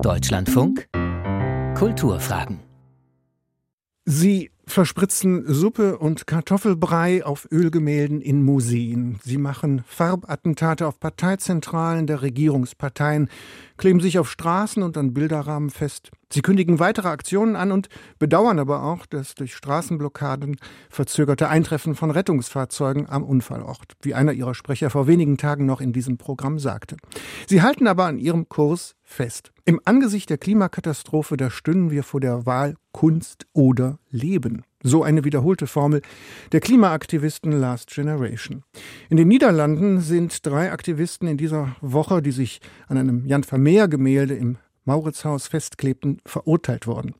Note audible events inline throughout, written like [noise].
Deutschlandfunk Kulturfragen. Sie verspritzen Suppe und Kartoffelbrei auf Ölgemälden in Museen. Sie machen Farbattentate auf Parteizentralen der Regierungsparteien, kleben sich auf Straßen und an Bilderrahmen fest. Sie kündigen weitere Aktionen an und bedauern aber auch das durch Straßenblockaden verzögerte Eintreffen von Rettungsfahrzeugen am Unfallort, wie einer ihrer Sprecher vor wenigen Tagen noch in diesem Programm sagte. Sie halten aber an ihrem Kurs fest. Im Angesicht der Klimakatastrophe, da stünden wir vor der Wahl Kunst oder Leben. So eine wiederholte Formel der Klimaaktivisten Last Generation. In den Niederlanden sind drei Aktivisten in dieser Woche, die sich an einem Jan Vermeer Gemälde im Mauritzhaus festklebten, verurteilt worden.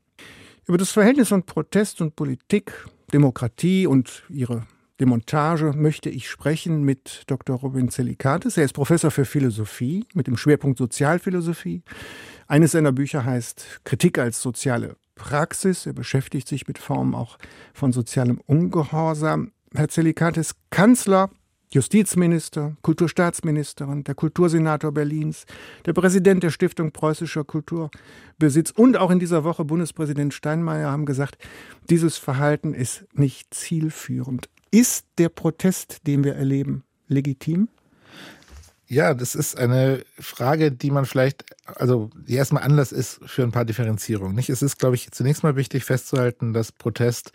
Über das Verhältnis von Protest und Politik, Demokratie und ihre Demontage möchte ich sprechen mit Dr. Robin Zelikatis. Er ist Professor für Philosophie mit dem Schwerpunkt Sozialphilosophie. Eines seiner Bücher heißt Kritik als soziale Praxis. Er beschäftigt sich mit Formen auch von sozialem Ungehorsam. Herr Zelikatis, Kanzler Justizminister, Kulturstaatsministerin, der Kultursenator Berlins, der Präsident der Stiftung Preußischer Kulturbesitz und auch in dieser Woche Bundespräsident Steinmeier haben gesagt, dieses Verhalten ist nicht zielführend. Ist der Protest, den wir erleben, legitim? Ja, das ist eine Frage, die man vielleicht, also die erstmal Anlass ist für ein paar Differenzierungen. Nicht? Es ist, glaube ich, zunächst mal wichtig festzuhalten, dass Protest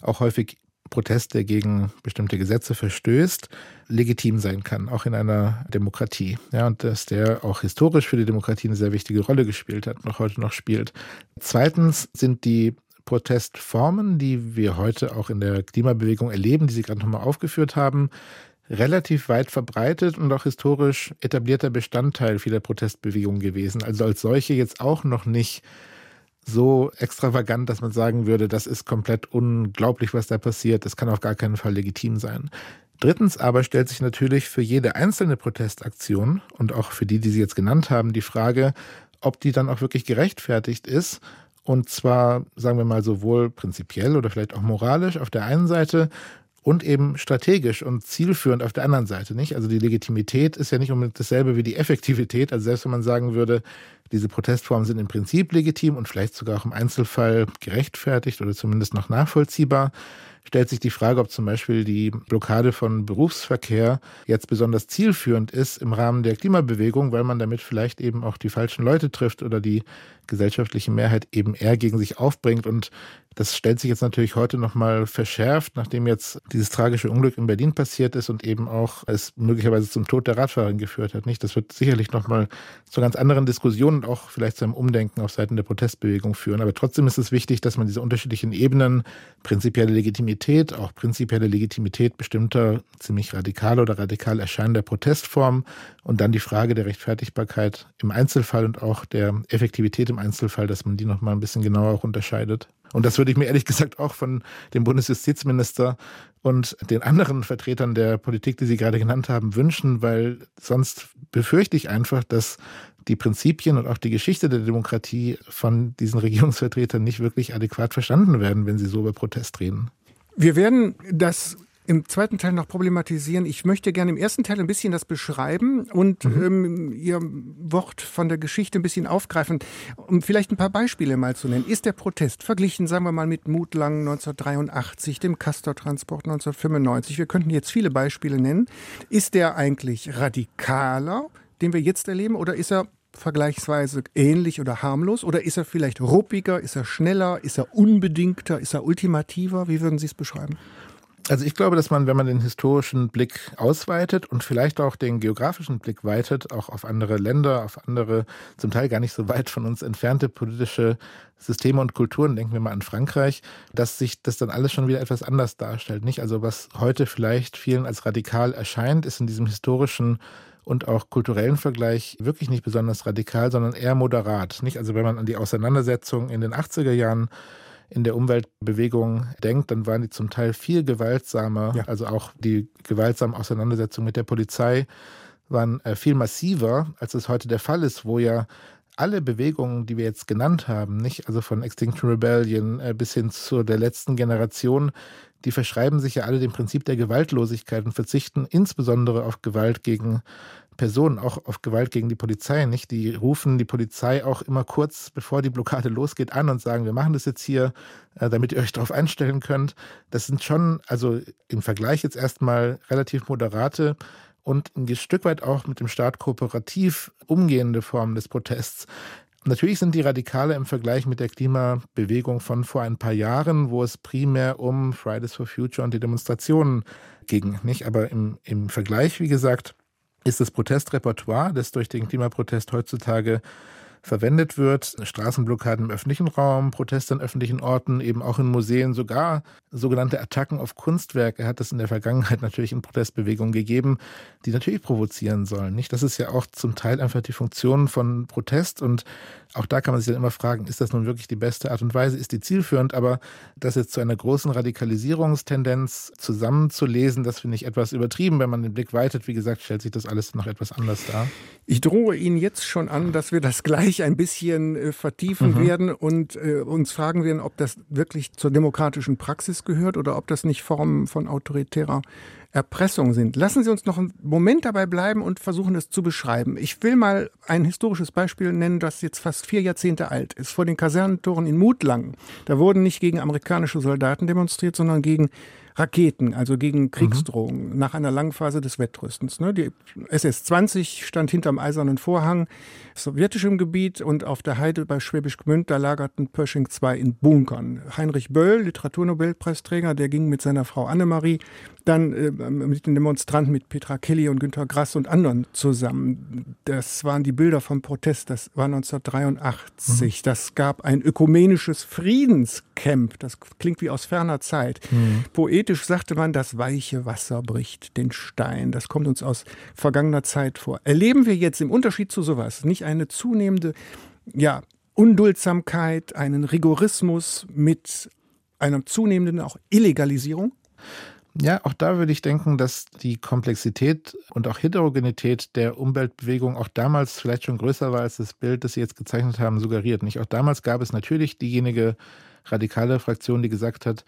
auch häufig Protest, der gegen bestimmte Gesetze verstößt, legitim sein kann, auch in einer Demokratie. Ja, und dass der auch historisch für die Demokratie eine sehr wichtige Rolle gespielt hat und auch heute noch spielt. Zweitens sind die Protestformen, die wir heute auch in der Klimabewegung erleben, die Sie gerade nochmal aufgeführt haben, relativ weit verbreitet und auch historisch etablierter Bestandteil vieler Protestbewegungen gewesen. Also als solche jetzt auch noch nicht so extravagant, dass man sagen würde, das ist komplett unglaublich, was da passiert. Das kann auf gar keinen Fall legitim sein. Drittens aber stellt sich natürlich für jede einzelne Protestaktion und auch für die, die Sie jetzt genannt haben, die Frage, ob die dann auch wirklich gerechtfertigt ist. Und zwar, sagen wir mal, sowohl prinzipiell oder vielleicht auch moralisch auf der einen Seite und eben strategisch und zielführend auf der anderen Seite, nicht? Also die Legitimität ist ja nicht unbedingt dasselbe wie die Effektivität. Also selbst wenn man sagen würde, diese Protestformen sind im Prinzip legitim und vielleicht sogar auch im Einzelfall gerechtfertigt oder zumindest noch nachvollziehbar, stellt sich die Frage, ob zum Beispiel die Blockade von Berufsverkehr jetzt besonders zielführend ist im Rahmen der Klimabewegung, weil man damit vielleicht eben auch die falschen Leute trifft oder die gesellschaftliche Mehrheit eben eher gegen sich aufbringt. Und das stellt sich jetzt natürlich heute nochmal verschärft, nachdem jetzt dieses tragische Unglück in Berlin passiert ist und eben auch es möglicherweise zum Tod der Radfahrerin geführt hat. Nicht? Das wird sicherlich nochmal zu ganz anderen Diskussionen und auch vielleicht zu einem Umdenken auf Seiten der Protestbewegung führen. Aber trotzdem ist es wichtig, dass man diese unterschiedlichen Ebenen, prinzipielle Legitimität, auch prinzipielle Legitimität bestimmter ziemlich radikal oder radikal erscheinender Protestformen und dann die Frage der Rechtfertigbarkeit im Einzelfall und auch der Effektivität im Einzelfall, dass man die nochmal ein bisschen genauer auch unterscheidet. Und das würde ich mir ehrlich gesagt auch von dem Bundesjustizminister und den anderen Vertretern der Politik, die Sie gerade genannt haben, wünschen, weil sonst befürchte ich einfach, dass die Prinzipien und auch die Geschichte der Demokratie von diesen Regierungsvertretern nicht wirklich adäquat verstanden werden, wenn sie so über Protest reden. Wir werden das im zweiten Teil noch problematisieren. Ich möchte gerne im ersten Teil ein bisschen das beschreiben und mhm. ähm, Ihr Wort von der Geschichte ein bisschen aufgreifen, um vielleicht ein paar Beispiele mal zu nennen. Ist der Protest verglichen, sagen wir mal, mit Mutlang 1983, dem Castor-Transport 1995, wir könnten jetzt viele Beispiele nennen, ist der eigentlich radikaler, den wir jetzt erleben, oder ist er vergleichsweise ähnlich oder harmlos? Oder ist er vielleicht ruppiger, ist er schneller, ist er unbedingter, ist er ultimativer? Wie würden Sie es beschreiben? Also ich glaube, dass man, wenn man den historischen Blick ausweitet und vielleicht auch den geografischen Blick weitet, auch auf andere Länder, auf andere, zum Teil gar nicht so weit von uns entfernte politische Systeme und Kulturen, denken wir mal an Frankreich, dass sich das dann alles schon wieder etwas anders darstellt. Nicht? Also was heute vielleicht vielen als radikal erscheint, ist in diesem historischen und auch kulturellen Vergleich wirklich nicht besonders radikal, sondern eher moderat. Nicht? Also wenn man an die Auseinandersetzung in den 80er Jahren in der Umweltbewegung denkt, dann waren die zum Teil viel gewaltsamer. Ja. Also auch die gewaltsamen Auseinandersetzungen mit der Polizei waren äh, viel massiver, als es heute der Fall ist, wo ja alle Bewegungen, die wir jetzt genannt haben, nicht, also von Extinction Rebellion äh, bis hin zu der letzten Generation, die verschreiben sich ja alle dem Prinzip der Gewaltlosigkeit und verzichten insbesondere auf Gewalt gegen Personen, auch auf Gewalt gegen die Polizei, nicht? Die rufen die Polizei auch immer kurz bevor die Blockade [laughs] losgeht an und sagen, wir machen das jetzt hier, äh, damit ihr euch darauf einstellen könnt. Das sind schon, also im Vergleich jetzt erstmal relativ moderate und ein Stück weit auch mit dem Staat kooperativ umgehende Formen des Protests. Natürlich sind die Radikale im Vergleich mit der Klimabewegung von vor ein paar Jahren, wo es primär um Fridays for Future und die Demonstrationen ging, nicht? Aber im, im Vergleich, wie gesagt, ist das Protestrepertoire, das durch den Klimaprotest heutzutage verwendet wird. Straßenblockaden im öffentlichen Raum, Proteste an öffentlichen Orten, eben auch in Museen, sogar sogenannte Attacken auf Kunstwerke hat es in der Vergangenheit natürlich in Protestbewegungen gegeben, die natürlich provozieren sollen. Nicht? Das ist ja auch zum Teil einfach die Funktion von Protest und auch da kann man sich dann immer fragen, ist das nun wirklich die beste Art und Weise, ist die zielführend, aber das jetzt zu einer großen Radikalisierungstendenz zusammenzulesen, das finde ich etwas übertrieben. Wenn man den Blick weitet, wie gesagt, stellt sich das alles noch etwas anders dar. Ich drohe Ihnen jetzt schon an, dass wir das gleich ein bisschen äh, vertiefen mhm. werden und äh, uns fragen werden, ob das wirklich zur demokratischen Praxis gehört oder ob das nicht Formen von autoritärer Erpressung sind. Lassen Sie uns noch einen Moment dabei bleiben und versuchen, das zu beschreiben. Ich will mal ein historisches Beispiel nennen, das jetzt fast vier Jahrzehnte alt ist. Vor den Kasernentoren in Mutlang. Da wurden nicht gegen amerikanische Soldaten demonstriert, sondern gegen Raketen, also gegen mhm. Kriegsdrohungen mhm. nach einer langen Phase des Wettrüstens. Ne? Die SS-20 stand hinterm Eisernen Vorhang, sowjetischem Gebiet und auf der Heide bei Schwäbisch Gmünd, da lagerten Pershing II in Bunkern. Heinrich Böll, Literaturnobelpreisträger, der ging mit seiner Frau Annemarie dann äh, mit den Demonstranten, mit Petra Kelly und Günter Grass und anderen zusammen. Das waren die Bilder vom Protest, das war 1983. Mhm. Das gab ein ökumenisches Friedenscamp, das klingt wie aus ferner Zeit. Mhm. Poetisch sagte man, das weiche Wasser bricht den Stein. Das kommt uns aus vergangener Zeit vor. Erleben wir jetzt im Unterschied zu sowas nicht eine zunehmende, ja, Unduldsamkeit, einen Rigorismus mit einer zunehmenden auch Illegalisierung? Ja, auch da würde ich denken, dass die Komplexität und auch Heterogenität der Umweltbewegung auch damals vielleicht schon größer war, als das Bild, das Sie jetzt gezeichnet haben, suggeriert. Nicht auch damals gab es natürlich diejenige radikale Fraktion, die gesagt hat,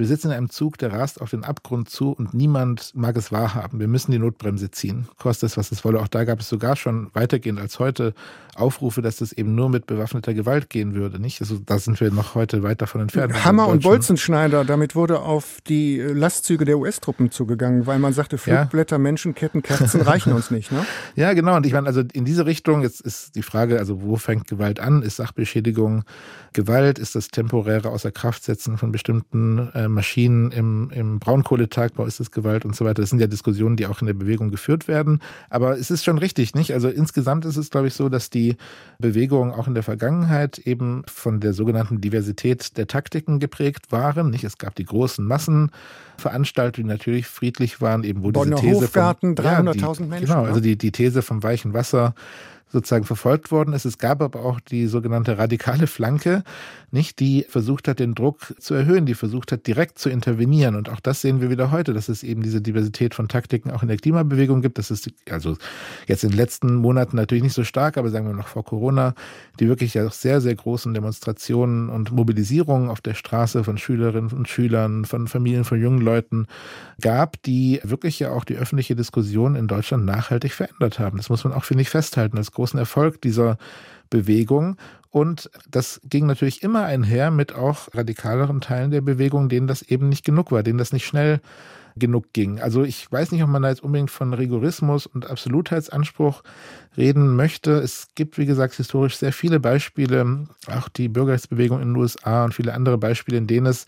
wir sitzen in einem Zug, der rast auf den Abgrund zu und niemand mag es wahrhaben. Wir müssen die Notbremse ziehen. Kostet es, was es wolle. Auch da gab es sogar schon weitergehend als heute Aufrufe, dass es eben nur mit bewaffneter Gewalt gehen würde. Nicht? Also da sind wir noch heute weit davon entfernt. Hammer und Bolzenschneider, damit wurde auf die Lastzüge der US-Truppen zugegangen, weil man sagte, Flugblätter, ja. Menschenketten, Kerzen reichen uns nicht. Ne? [laughs] Ja, genau. Und ich meine, also in diese Richtung, jetzt ist die Frage, also wo fängt Gewalt an? Ist Sachbeschädigung Gewalt? Ist das temporäre Außerkraftsetzen von bestimmten äh, Maschinen im, im Braunkohletagbau? Ist das Gewalt und so weiter? Das sind ja Diskussionen, die auch in der Bewegung geführt werden. Aber es ist schon richtig, nicht? Also insgesamt ist es, glaube ich, so, dass die Bewegungen auch in der Vergangenheit eben von der sogenannten Diversität der Taktiken geprägt waren. Nicht, es gab die großen Massenveranstaltungen, die natürlich friedlich waren, eben wo Bonner diese These Hofgarten, 300.000 ja, Menschen. Genau, also die, die These vom weichen Wasser sozusagen verfolgt worden ist. Es gab aber auch die sogenannte radikale Flanke, nicht, die versucht hat, den Druck zu erhöhen, die versucht hat, direkt zu intervenieren. Und auch das sehen wir wieder heute, dass es eben diese Diversität von Taktiken auch in der Klimabewegung gibt. Das ist also jetzt in den letzten Monaten natürlich nicht so stark, aber sagen wir noch vor Corona, die wirklich ja auch sehr, sehr großen Demonstrationen und Mobilisierungen auf der Straße von Schülerinnen und Schülern, von Familien, von jungen Leuten gab, die wirklich ja auch die öffentliche Diskussion in Deutschland nachhaltig verändert haben. Das muss man auch, finde ich, festhalten als großen Erfolg dieser Bewegung. Und das ging natürlich immer einher mit auch radikaleren Teilen der Bewegung, denen das eben nicht genug war, denen das nicht schnell genug ging. Also ich weiß nicht, ob man da jetzt unbedingt von Rigorismus und Absolutheitsanspruch reden möchte. Es gibt, wie gesagt, historisch sehr viele Beispiele, auch die Bürgerrechtsbewegung in den USA und viele andere Beispiele, in denen es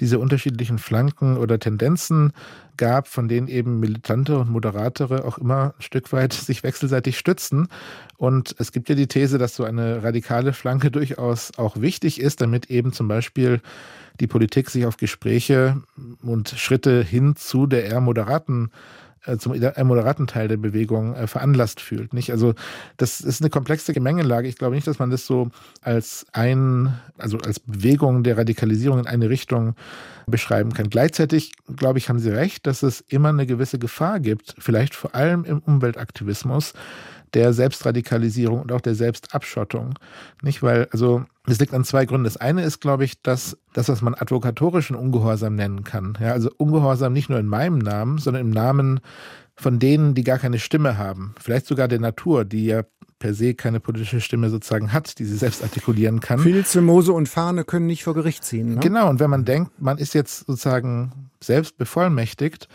diese unterschiedlichen Flanken oder Tendenzen gab, von denen eben Militante und Moderatere auch immer ein Stück weit [laughs] sich wechselseitig stützen. Und es gibt ja die These, dass so eine radikale Flanke durchaus auch wichtig ist, damit eben zum Beispiel die Politik sich auf Gespräche und Schritte hin zu der eher moderaten äh, zum eher moderaten Teil der Bewegung äh, veranlasst fühlt. Nicht? Also das ist eine komplexe Gemengelage. Ich glaube nicht, dass man das so als ein, also als Bewegung der Radikalisierung in eine Richtung beschreiben kann. Gleichzeitig, glaube ich, haben Sie recht, dass es immer eine gewisse Gefahr gibt, vielleicht vor allem im Umweltaktivismus, der Selbstradikalisierung und auch der Selbstabschottung. Nicht, weil, also, es liegt an zwei Gründen. Das eine ist, glaube ich, dass das, was man advokatorischen Ungehorsam nennen kann. Ja, also Ungehorsam nicht nur in meinem Namen, sondern im Namen von denen, die gar keine Stimme haben. Vielleicht sogar der Natur, die ja per se keine politische Stimme sozusagen hat, die sie selbst artikulieren kann. Filze, Moose und Fahne können nicht vor Gericht ziehen. Ne? Genau, und wenn man denkt, man ist jetzt sozusagen selbst bevollmächtigt,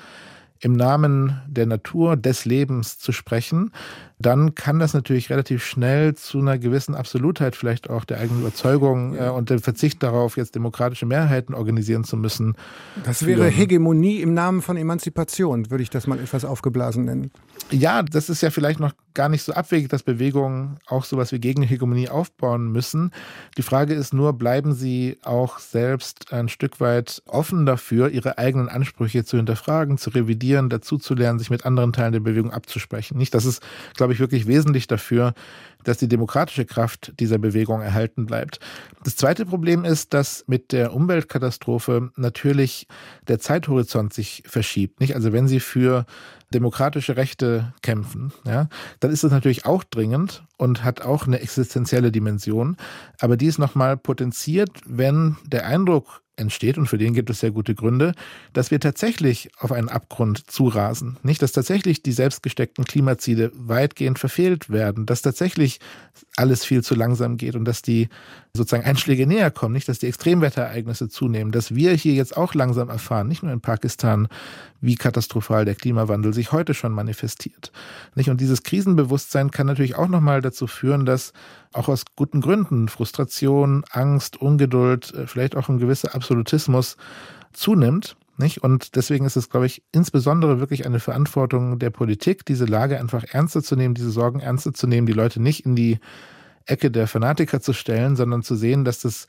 im Namen der Natur, des Lebens zu sprechen, dann kann das natürlich relativ schnell zu einer gewissen Absolutheit vielleicht auch der eigenen Überzeugung äh, und dem Verzicht darauf, jetzt demokratische Mehrheiten organisieren zu müssen. Das wäre Hegemonie im Namen von Emanzipation, würde ich das mal etwas aufgeblasen nennen. Ja, das ist ja vielleicht noch gar nicht so abwegig, dass Bewegungen auch sowas wie Gegenhegemonie aufbauen müssen. Die Frage ist nur, bleiben sie auch selbst ein Stück weit offen dafür, ihre eigenen Ansprüche zu hinterfragen, zu revidieren, dazuzulernen, sich mit anderen Teilen der Bewegung abzusprechen. Nicht, das ist, glaube ich, wirklich wesentlich dafür, dass die demokratische Kraft dieser Bewegung erhalten bleibt. Das zweite Problem ist, dass mit der Umweltkatastrophe natürlich der Zeithorizont sich verschiebt. Nicht? Also wenn Sie für demokratische Rechte kämpfen, ja, dann ist das natürlich auch dringend und hat auch eine existenzielle Dimension. Aber die ist nochmal potenziert, wenn der Eindruck entsteht, und für den gibt es sehr gute Gründe, dass wir tatsächlich auf einen Abgrund zurasen. Nicht, dass tatsächlich die selbstgesteckten Klimaziele weitgehend verfehlt werden, dass tatsächlich alles viel zu langsam geht und dass die sozusagen Einschläge näher kommen, nicht, dass die Extremwetterereignisse zunehmen, dass wir hier jetzt auch langsam erfahren, nicht nur in Pakistan, wie katastrophal der Klimawandel sich heute schon manifestiert. Nicht? Und dieses Krisenbewusstsein kann natürlich auch nochmal dazu führen, dass auch aus guten Gründen Frustration, Angst, Ungeduld, äh, vielleicht auch ein gewisser Absolutismus zunimmt. Nicht? Und deswegen ist es, glaube ich, insbesondere wirklich eine Verantwortung der Politik, diese Lage einfach ernster zu nehmen, diese Sorgen ernster zu nehmen, die Leute nicht in die Ecke der Fanatiker zu stellen, sondern zu sehen, dass das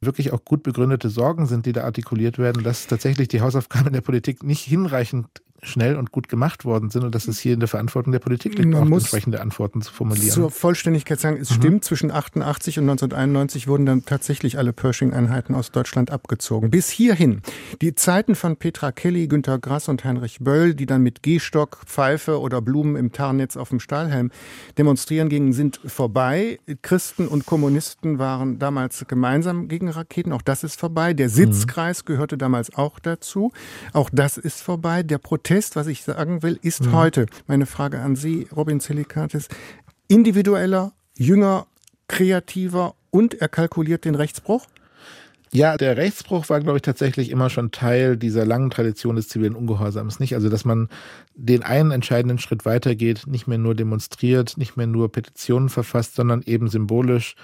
wirklich auch gut begründete Sorgen sind, die da artikuliert werden, dass tatsächlich die Hausaufgaben der Politik nicht hinreichend schnell und gut gemacht worden sind und dass es hier in der Verantwortung der Politik liegt, Man auch muss entsprechende Antworten zu formulieren. Zur Vollständigkeit sagen, es mhm. stimmt, zwischen 88 und 1991 wurden dann tatsächlich alle Pershing-Einheiten aus Deutschland abgezogen. Bis hierhin. Die Zeiten von Petra Kelly, Günter Grass und Heinrich Böll, die dann mit Gehstock, Pfeife oder Blumen im Tarnnetz auf dem Stahlhelm demonstrieren gingen, sind vorbei. Christen und Kommunisten waren damals gemeinsam gegen Raketen. Auch das ist vorbei. Der Sitzkreis mhm. gehörte damals auch dazu. Auch das ist vorbei. Der Protest Protest, was ich sagen will, ist mhm. heute, meine Frage an Sie, Robin Zelikatis, individueller, jünger, kreativer und er kalkuliert den Rechtsbruch? Ja, der Rechtsbruch war, glaube ich, tatsächlich immer schon Teil dieser langen Tradition des zivilen Ungehorsams. Nicht? Also, dass man den einen entscheidenden Schritt weitergeht, nicht mehr nur demonstriert, nicht mehr nur Petitionen verfasst, sondern eben symbolisch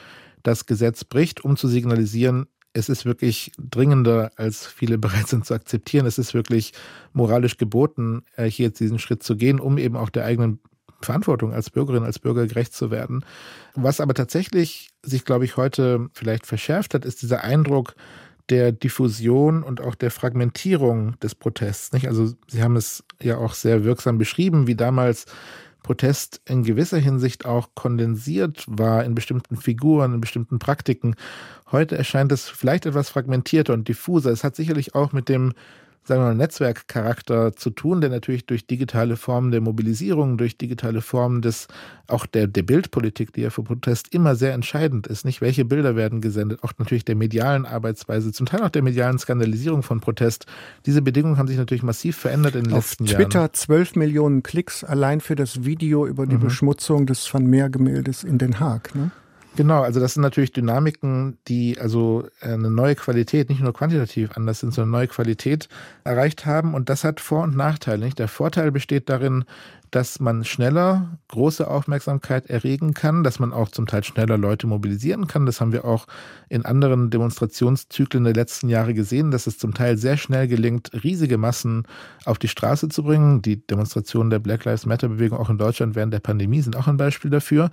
das Gesetz bricht, um zu signalisieren, es ist wirklich dringender, als viele [laughs] bereit sind zu akzeptieren. Es ist wirklich moralisch geboten, äh, hier jetzt diesen Schritt zu gehen, um eben auch der eigenen Verantwortung als Bürgerin, als Bürger gerecht zu werden. Was aber tatsächlich sich, glaube ich, heute vielleicht verschärft hat, ist dieser Eindruck der Diffusion und auch der Fragmentierung des Protests. Nicht? Also Sie haben es ja auch sehr wirksam beschrieben, wie damals Protest in gewisser Hinsicht auch kondensiert war in bestimmten Figuren, in bestimmten Praktiken. Heute erscheint es vielleicht etwas fragmentierter und diffuser. Es hat sicherlich auch mit dem sagen wir mal, Netzwerkcharakter zu tun, der natürlich durch digitale Formen der Mobilisierung, durch digitale Formen des, auch der, der Bildpolitik, die ja für Protest immer sehr entscheidend ist, nicht? Welche Bilder werden gesendet? Auch natürlich der medialen Arbeitsweise, zum Teil auch der medialen Skandalisierung von Protest. Diese Bedingungen haben sich natürlich massiv verändert in den Auf letzten Twitter Jahren. Twitter 12 Millionen Klicks allein für das Video über die mhm. Beschmutzung des Van Meer-Gemäldes in Den Haag, ne? Genau, also das sind natürlich Dynamiken, die also eine neue Qualität, nicht nur quantitativ anders sind, sondern eine neue Qualität erreicht haben. Und das hat Vor- und Nachteile. Nicht? Der Vorteil besteht darin, dass man schneller große Aufmerksamkeit erregen kann, dass man auch zum Teil schneller Leute mobilisieren kann. Das haben wir auch in anderen Demonstrationszyklen der letzten Jahre gesehen, dass es zum Teil sehr schnell gelingt, riesige Massen auf die Straße zu bringen. Die Demonstrationen der Black Lives Matter Bewegung auch in Deutschland während der Pandemie sind auch ein Beispiel dafür.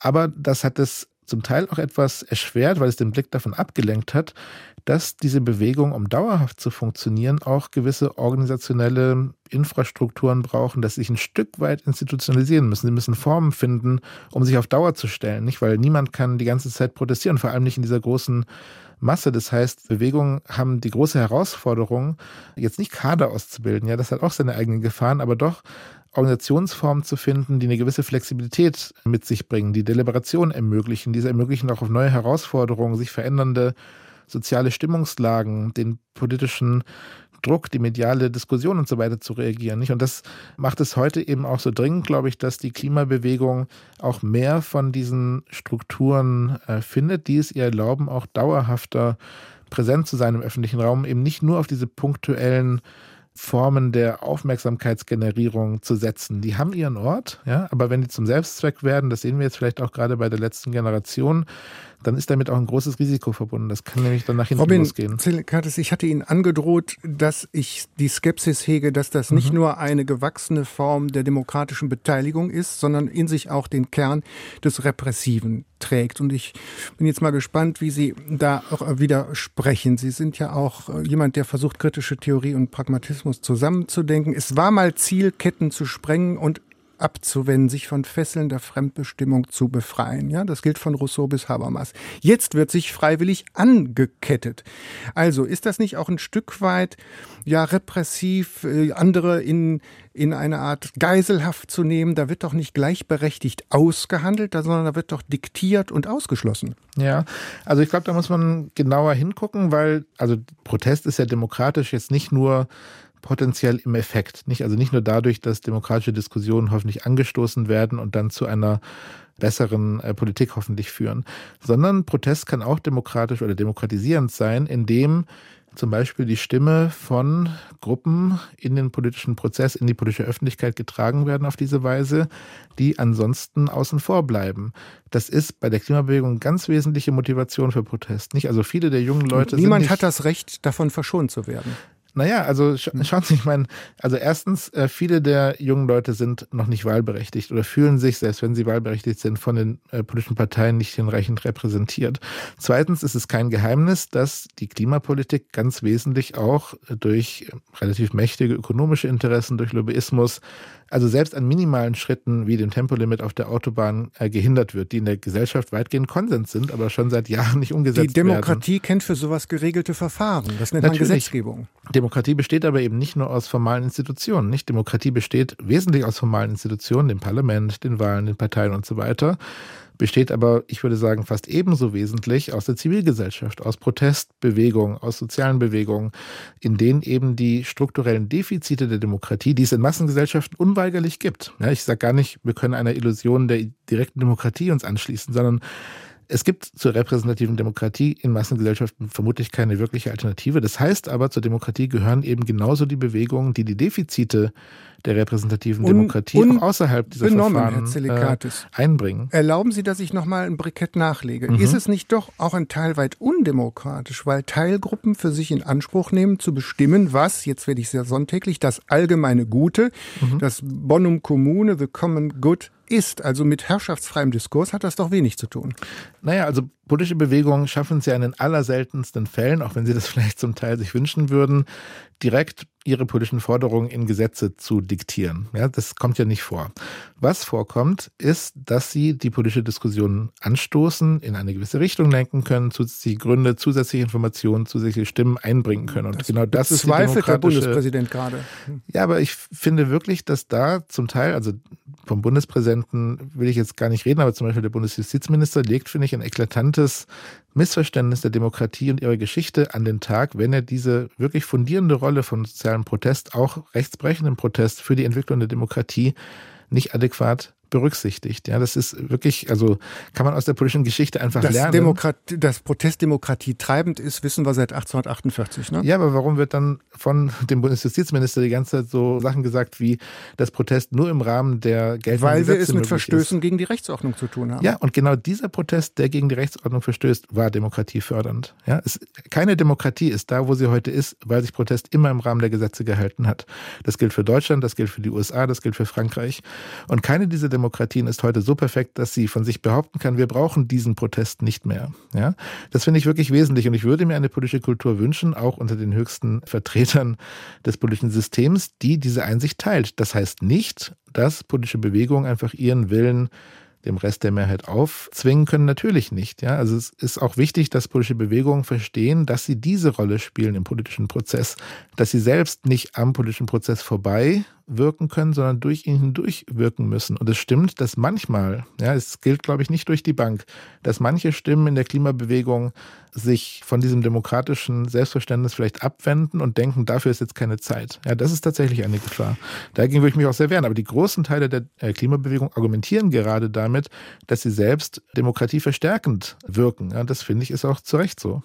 Aber das hat es zum Teil auch etwas erschwert, weil es den Blick davon abgelenkt hat, dass diese Bewegung, um dauerhaft zu funktionieren, auch gewisse organisationelle Infrastrukturen brauchen, dass sie sich ein Stück weit institutionalisieren müssen. Sie müssen Formen finden, um sich auf Dauer zu stellen, nicht? Weil niemand kann die ganze Zeit protestieren, vor allem nicht in dieser großen Masse. Das heißt, Bewegungen haben die große Herausforderung, jetzt nicht Kader auszubilden, ja, das hat auch seine eigenen Gefahren, aber doch Organisationsformen zu finden, die eine gewisse Flexibilität mit sich bringen, die Deliberation ermöglichen, diese ermöglichen auch auf neue Herausforderungen, sich verändernde soziale Stimmungslagen, den politischen Druck, die mediale Diskussion und so weiter zu reagieren. Und das macht es heute eben auch so dringend, glaube ich, dass die Klimabewegung auch mehr von diesen Strukturen äh, findet, die es ihr erlauben, auch dauerhafter präsent zu sein im öffentlichen Raum, eben nicht nur auf diese punktuellen Formen der Aufmerksamkeitsgenerierung zu setzen. Die haben ihren Ort, ja, aber wenn die zum Selbstzweck werden, das sehen wir jetzt vielleicht auch gerade bei der letzten Generation, dann ist damit auch ein großes Risiko verbunden. Das kann nämlich dann nach hinten Robin losgehen. Zelikatis, ich hatte Ihnen angedroht, dass ich die Skepsis hege, dass das mhm. nicht nur eine gewachsene Form der demokratischen Beteiligung ist, sondern in sich auch den Kern des Repressiven trägt. Und ich bin jetzt mal gespannt, wie Sie da auch widersprechen. Sie sind ja auch äh, jemand, der versucht, kritische Theorie und Pragmatismus zusammenzudenken. Es war mal Ziel, Ketten zu sprengen und abzuwenden, sich von Fesseln der Fremdbestimmung zu befreien. Ja, das gilt von Rousseau bis Habermas. Jetzt wird sich freiwillig angekettet. Also ist das nicht auch ein Stück weit ja repressiv, äh, andere in in eine Art Geiselhaft zu nehmen? Da wird doch nicht gleichberechtigt ausgehandelt, sondern da wird doch diktiert und ausgeschlossen. Ja, also ich glaube, da muss man genauer hingucken, weil also Protest ist ja demokratisch jetzt nicht nur potenziell im Effekt. Nicht, also nicht nur dadurch, dass demokratische Diskussionen hoffentlich angestoßen werden und dann zu einer besseren äh, Politik hoffentlich führen, sondern Protest kann auch demokratisch oder demokratisierend sein, indem zum Beispiel die Stimme von Gruppen in den politischen Prozess, in die politische Öffentlichkeit getragen werden auf diese Weise, die ansonsten außen vor bleiben. Das ist bei der Klimabewegung ganz wesentliche Motivation für Protest. Nicht? Also viele der jungen Leute. Niemand hat das Recht, davon verschont zu werden. Naja, also sch hm. schauen Sie, ich meine, also erstens, äh, viele der jungen Leute sind noch nicht wahlberechtigt oder fühlen sich, selbst wenn sie wahlberechtigt sind, von den äh, politischen Parteien nicht hinreichend repräsentiert. Zweitens ist es kein Geheimnis, dass die Klimapolitik ganz wesentlich auch durch relativ mächtige ökonomische Interessen, durch Lobbyismus, also selbst an minimalen Schritten wie dem Tempolimit auf der Autobahn äh, gehindert wird, die in der Gesellschaft weitgehend Konsens sind, aber schon seit Jahren nicht umgesetzt werden. Die Demokratie werden. kennt für sowas geregelte Verfahren. Das nennt Natürlich. man Gesetzgebung. Demokratie besteht aber eben nicht nur aus formalen Institutionen. Nicht Demokratie besteht wesentlich aus formalen Institutionen, dem Parlament, den Wahlen, den Parteien und so weiter besteht aber, ich würde sagen, fast ebenso wesentlich aus der Zivilgesellschaft, aus Protestbewegungen, aus sozialen Bewegungen, in denen eben die strukturellen Defizite der Demokratie, die es in Massengesellschaften unweigerlich gibt. Ja, ich sage gar nicht, wir können einer Illusion der direkten Demokratie uns anschließen, sondern es gibt zur repräsentativen Demokratie in Massengesellschaften vermutlich keine wirkliche Alternative. Das heißt aber, zur Demokratie gehören eben genauso die Bewegungen, die die Defizite der repräsentativen un, Demokratie auch außerhalb dieser Verfahren äh, einbringen. Erlauben Sie, dass ich nochmal ein Brikett nachlege. Mhm. Ist es nicht doch auch ein Teil weit undemokratisch, weil Teilgruppen für sich in Anspruch nehmen, zu bestimmen, was, jetzt werde ich sehr sonntäglich, das allgemeine Gute, mhm. das Bonum Commune, the Common Good ist. Also mit herrschaftsfreiem Diskurs hat das doch wenig zu tun. Naja, also politische Bewegungen schaffen es ja in den allerseltensten Fällen, auch wenn sie das [laughs] vielleicht zum Teil sich wünschen würden, direkt ihre politischen Forderungen in Gesetze zu diktieren. Ja, das kommt ja nicht vor. Was vorkommt, ist, dass sie die politische Diskussion anstoßen, in eine gewisse Richtung lenken können, zusätzliche Gründe, zusätzliche Informationen, zusätzliche Stimmen einbringen können. Und das genau das ist der Bundespräsident gerade. Ja, aber ich finde wirklich, dass da zum Teil, also vom Bundespräsidenten will ich jetzt gar nicht reden, aber zum Beispiel der Bundesjustizminister legt, finde ich, ein eklatantes Missverständnis der Demokratie und ihrer Geschichte an den Tag, wenn er diese wirklich fundierende Rolle von sozialem Protest, auch rechtsbrechendem Protest für die Entwicklung der Demokratie nicht adäquat berücksichtigt. Ja, das ist wirklich, also kann man aus der politischen Geschichte einfach dass lernen. Demokrat, dass Protestdemokratie treibend ist, wissen wir seit 1848. Ne? Ja, aber warum wird dann von dem Bundesjustizminister die ganze Zeit so Sachen gesagt wie, dass Protest nur im Rahmen der geltenden Weil Gesetze wir es mit Verstößen ist. gegen die Rechtsordnung zu tun haben. Ja, und genau dieser Protest, der gegen die Rechtsordnung verstößt, war demokratiefördernd. Ja, es, keine Demokratie ist da, wo sie heute ist, weil sich Protest immer im Rahmen der Gesetze gehalten hat. Das gilt für Deutschland, das gilt für die USA, das gilt für Frankreich. Und keine dieser Demokratien ist heute so perfekt, dass sie von sich behaupten kann, wir brauchen diesen Protest nicht mehr. Ja, das finde ich wirklich wesentlich und ich würde mir eine politische Kultur wünschen, auch unter den höchsten Vertretern des politischen Systems, die diese Einsicht teilt. Das heißt nicht, dass politische Bewegungen einfach ihren Willen dem Rest der Mehrheit aufzwingen können, natürlich nicht. Ja, also es ist auch wichtig, dass politische Bewegungen verstehen, dass sie diese Rolle spielen im politischen Prozess, dass sie selbst nicht am politischen Prozess vorbei wirken können, sondern durch ihn hindurch wirken müssen. Und es stimmt, dass manchmal, ja, es gilt, glaube ich, nicht durch die Bank, dass manche Stimmen in der Klimabewegung sich von diesem demokratischen Selbstverständnis vielleicht abwenden und denken, dafür ist jetzt keine Zeit. Ja, das ist tatsächlich eine Gefahr. Dagegen würde ich mich auch sehr wehren. Aber die großen Teile der äh, Klimabewegung argumentieren gerade damit, dass sie selbst demokratieverstärkend wirken. Ja, das finde ich ist auch zu Recht so.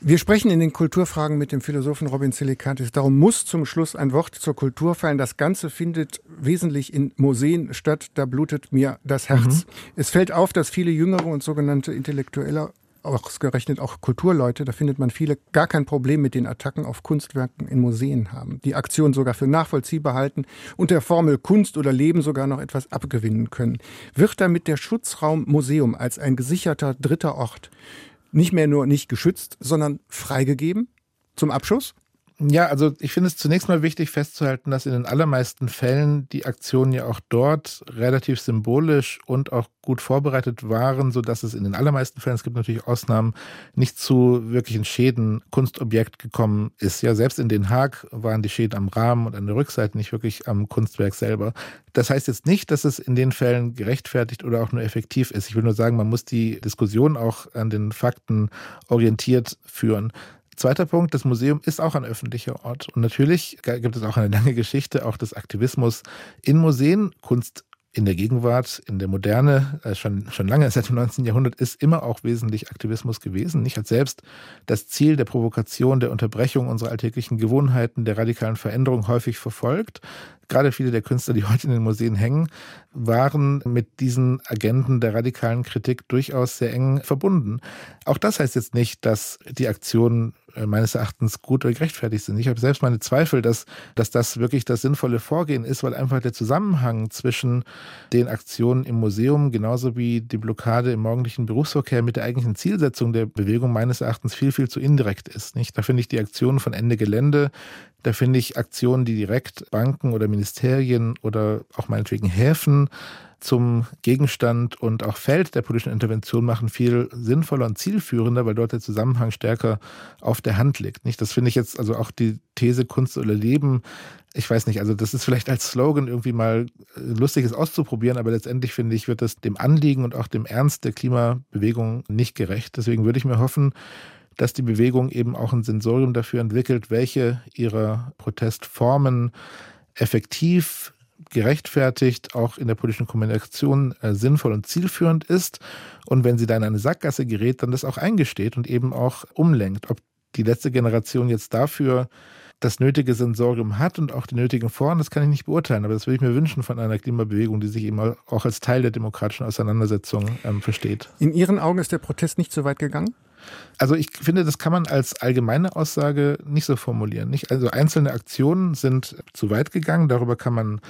Wir sprechen in den Kulturfragen mit dem Philosophen Robin Silikatis. Darum muss zum Schluss ein Wort zur Kultur fallen. Das Ganze findet wesentlich in Museen statt. Da blutet mir das Herz. Mhm. Es fällt auf, dass viele jüngere und sogenannte Intellektuelle ausgerechnet auch Kulturleute, da findet man viele, gar kein Problem mit den Attacken auf Kunstwerken in Museen haben, die Aktion sogar für nachvollziehbar halten und der Formel Kunst oder Leben sogar noch etwas abgewinnen können. Wird damit der Schutzraum Museum als ein gesicherter dritter Ort nicht mehr nur nicht geschützt, sondern freigegeben zum Abschuss? Ja, also ich finde es zunächst mal wichtig festzuhalten, dass in den allermeisten Fällen die Aktionen ja auch dort relativ symbolisch und auch gut vorbereitet waren, so dass es in den allermeisten Fällen, es gibt natürlich Ausnahmen, nicht zu wirklichen Schäden Kunstobjekt gekommen ist. Ja, selbst in Den Haag waren die Schäden am Rahmen und an der Rückseite nicht wirklich am Kunstwerk selber. Das heißt jetzt nicht, dass es in den Fällen gerechtfertigt oder auch nur effektiv ist. Ich will nur sagen, man muss die Diskussion auch an den Fakten orientiert führen. Zweiter Punkt, das Museum ist auch ein öffentlicher Ort. Und natürlich gibt es auch eine lange Geschichte auch des Aktivismus in Museen. Kunst in der Gegenwart, in der Moderne, äh, schon, schon lange [laughs] seit dem 19. Jahrhundert, ist immer auch wesentlich Aktivismus gewesen. Nicht hat selbst das Ziel der Provokation, der Unterbrechung unserer alltäglichen Gewohnheiten, der radikalen Veränderung häufig verfolgt. Gerade viele der Künstler, die heute in den Museen hängen, waren mit diesen Agenten der radikalen Kritik durchaus sehr eng verbunden. Auch das heißt jetzt nicht, dass die Aktionen äh, meines Erachtens gut oder gerechtfertigt sind. Ich habe selbst meine Zweifel, dass, dass das wirklich das sinnvolle Vorgehen ist, weil einfach der Zusammenhang zwischen den Aktionen im Museum genauso wie die Blockade im morgendlichen Berufsverkehr mit der eigentlichen Zielsetzung der Bewegung meines Erachtens viel, viel zu indirekt ist. Nicht? Da finde ich die Aktionen von Ende Gelände, da finde ich Aktionen, die direkt Banken oder Ministerien oder auch meinetwegen Häfen zum Gegenstand und auch Feld der politischen Intervention machen, viel sinnvoller und zielführender, weil dort der Zusammenhang stärker auf der Hand liegt. Nicht? Das finde ich jetzt also auch die These Kunst oder Leben. Ich weiß nicht, also das ist vielleicht als Slogan irgendwie mal äh, lustiges auszuprobieren, aber letztendlich finde ich, wird das dem Anliegen und auch dem Ernst der Klimabewegung nicht gerecht. Deswegen würde ich mir hoffen, dass die Bewegung eben auch ein Sensorium dafür entwickelt, welche ihrer Protestformen effektiv gerechtfertigt, auch in der politischen Kommunikation äh, sinnvoll und zielführend ist. Und wenn sie da in eine Sackgasse gerät, dann das auch eingesteht und eben auch umlenkt. Ob die letzte Generation jetzt dafür das nötige Sensorium hat und auch die nötigen Foren, das kann ich nicht beurteilen. Aber das würde ich mir wünschen von einer Klimabewegung, die sich eben auch als Teil der demokratischen Auseinandersetzung ähm, versteht. In Ihren Augen ist der Protest nicht so weit gegangen? Also ich finde, das kann man als allgemeine Aussage nicht so formulieren. Nicht? Also einzelne Aktionen sind zu weit gegangen, darüber kann man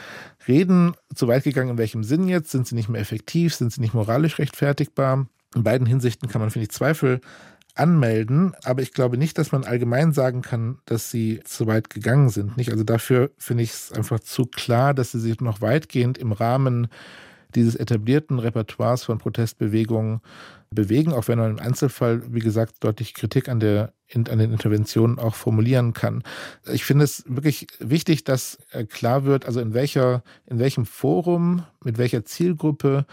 reden. Zu weit gegangen in welchem Sinn jetzt? Sind sie nicht mehr effektiv? Sind sie nicht moralisch rechtfertigbar? In beiden Hinsichten kann man, finde ich, Zweifel anmelden, aber ich glaube nicht, dass man allgemein sagen kann, dass sie zu weit gegangen sind. Nicht? Also dafür finde ich es einfach zu klar, dass sie sich noch weitgehend im Rahmen dieses etablierten Repertoires von Protestbewegungen bewegen, auch wenn man im Einzelfall, wie gesagt, deutlich Kritik an, der, an den Interventionen auch formulieren kann. Ich finde es wirklich wichtig, dass äh, klar wird, also in welcher, in welchem Forum, mit welcher Zielgruppe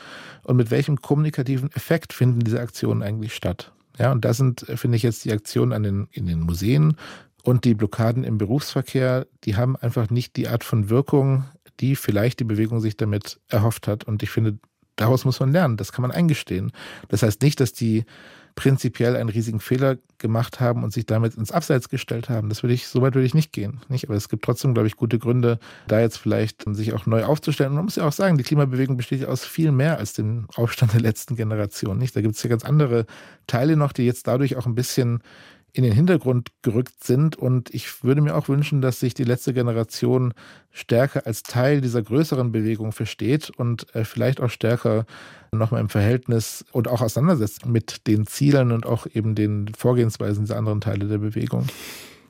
und mit welchem kommunikativen Effekt finden diese Aktionen eigentlich statt. Ja, und da sind, äh, finde ich, jetzt die Aktionen an den, in den Museen und die Blockaden im Berufsverkehr, die haben einfach nicht die Art von Wirkung, die vielleicht die Bewegung sich damit erhofft hat. Und ich finde, daraus muss man lernen. Das kann man eingestehen. Das heißt nicht, dass die prinzipiell einen riesigen Fehler gemacht haben und sich damit ins Abseits gestellt haben. Das würde ich, so weit würde ich nicht gehen. Nicht? Aber es gibt trotzdem, glaube ich, gute Gründe, da jetzt vielleicht sich auch neu aufzustellen. Und man muss ja auch sagen, die Klimabewegung besteht aus viel mehr als dem Aufstand der letzten Generation. Nicht? Da gibt es ja ganz andere Teile noch, die jetzt dadurch auch ein bisschen in den Hintergrund gerückt sind. Und ich würde mir auch wünschen, dass sich die letzte Generation stärker als Teil dieser größeren Bewegung versteht und äh, vielleicht auch stärker nochmal im Verhältnis und auch auseinandersetzt mit den Zielen und auch eben den Vorgehensweisen dieser anderen Teile der Bewegung.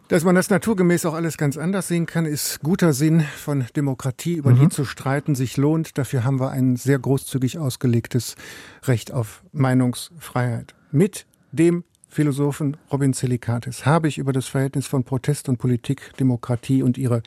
Dass man das naturgemäß auch alles ganz anders sehen kann, ist guter Sinn von Demokratie, über mhm. die zu streiten sich lohnt. Dafür haben wir ein sehr großzügig ausgelegtes Recht auf Meinungsfreiheit. Mit dem Philosophen Robin Zelikatis habe ich über das Verhältnis von Protest und Politik, Demokratie und ihre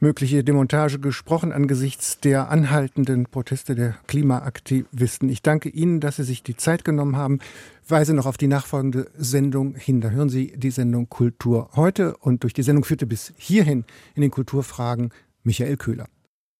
mögliche Demontage gesprochen angesichts der anhaltenden Proteste der Klimaaktivisten. Ich danke Ihnen, dass Sie sich die Zeit genommen haben. Weise noch auf die nachfolgende Sendung hin. Da hören Sie die Sendung Kultur heute und durch die Sendung führte bis hierhin in den Kulturfragen Michael Köhler.